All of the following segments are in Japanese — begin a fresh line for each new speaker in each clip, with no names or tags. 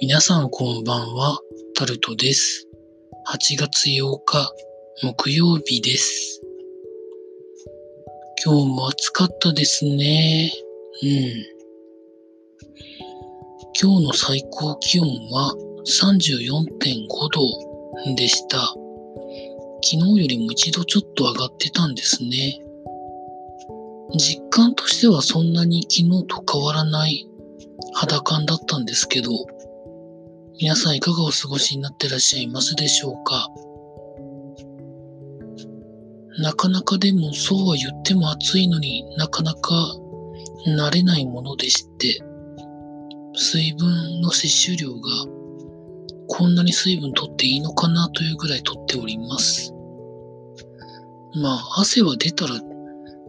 皆さんこんばんは、タルトです。8月8日、木曜日です。今日も暑かったですね。うん。今日の最高気温は34.5度でした。昨日よりも一度ちょっと上がってたんですね。実感としてはそんなに昨日と変わらない肌感だったんですけど、皆さんいかがお過ごしになってらっしゃいますでしょうか？なかなかでもそうは言っても暑いのになかなか慣れないものでして、水分の摂取量がこんなに水分取っていいのかなというぐらい取っております。まあ汗は出たら、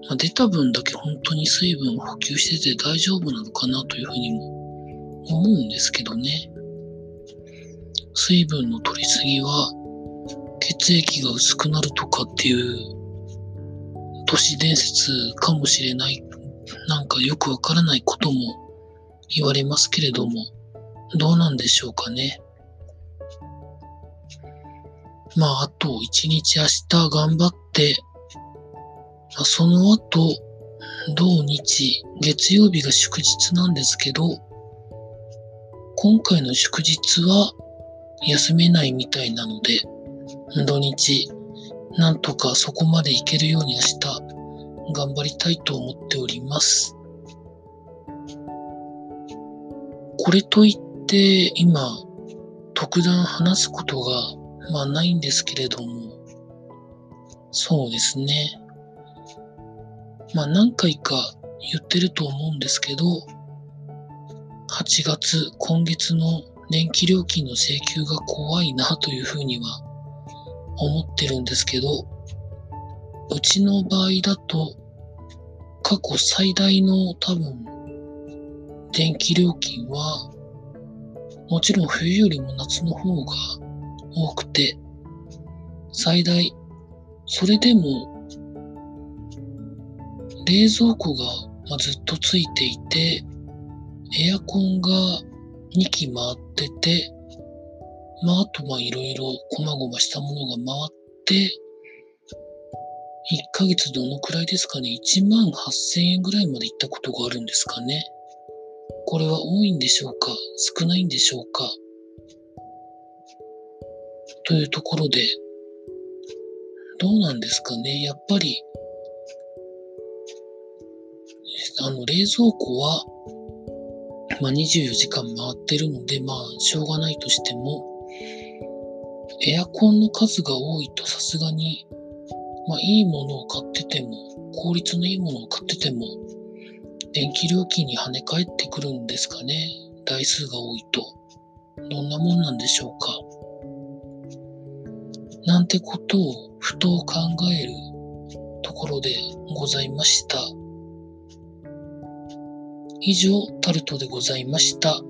まあ、出た分だけ本当に水分を補給してて大丈夫なのかなというふうにも思うんですけどね。水分の取りすぎは血液が薄くなるとかっていう都市伝説かもしれないなんかよくわからないことも言われますけれどもどうなんでしょうかねまああと一日明日頑張って、あ、その後土日月曜日が祝日なんですけど今回の祝日は休めないみたいなので、土日、なんとかそこまで行けるように明日、頑張りたいと思っております。これといって、今、特段話すことが、まあないんですけれども、そうですね。まあ何回か言ってると思うんですけど、8月、今月の電気料金の請求が怖いなというふうには思ってるんですけど、うちの場合だと過去最大の多分電気料金はもちろん冬よりも夏の方が多くて最大それでも冷蔵庫がずっとついていてエアコンが2機回ってて、まあ、あとまあいろいろ細々したものが回って、1ヶ月どのくらいですかね、1万8000円ぐらいまで行ったことがあるんですかね。これは多いんでしょうか？少ないんでしょうか？というところで、どうなんですかね。やっぱり、あの、冷蔵庫は、まあ、24時間回ってるので、まあ、しょうがないとしても、エアコンの数が多いとさすがに、まあ、いいものを買ってても、効率のいいものを買ってても、電気料金に跳ね返ってくるんですかね。台数が多いと。どんなもんなんでしょうか。なんてことをふと考えるところでございました。以上、タルトでございました。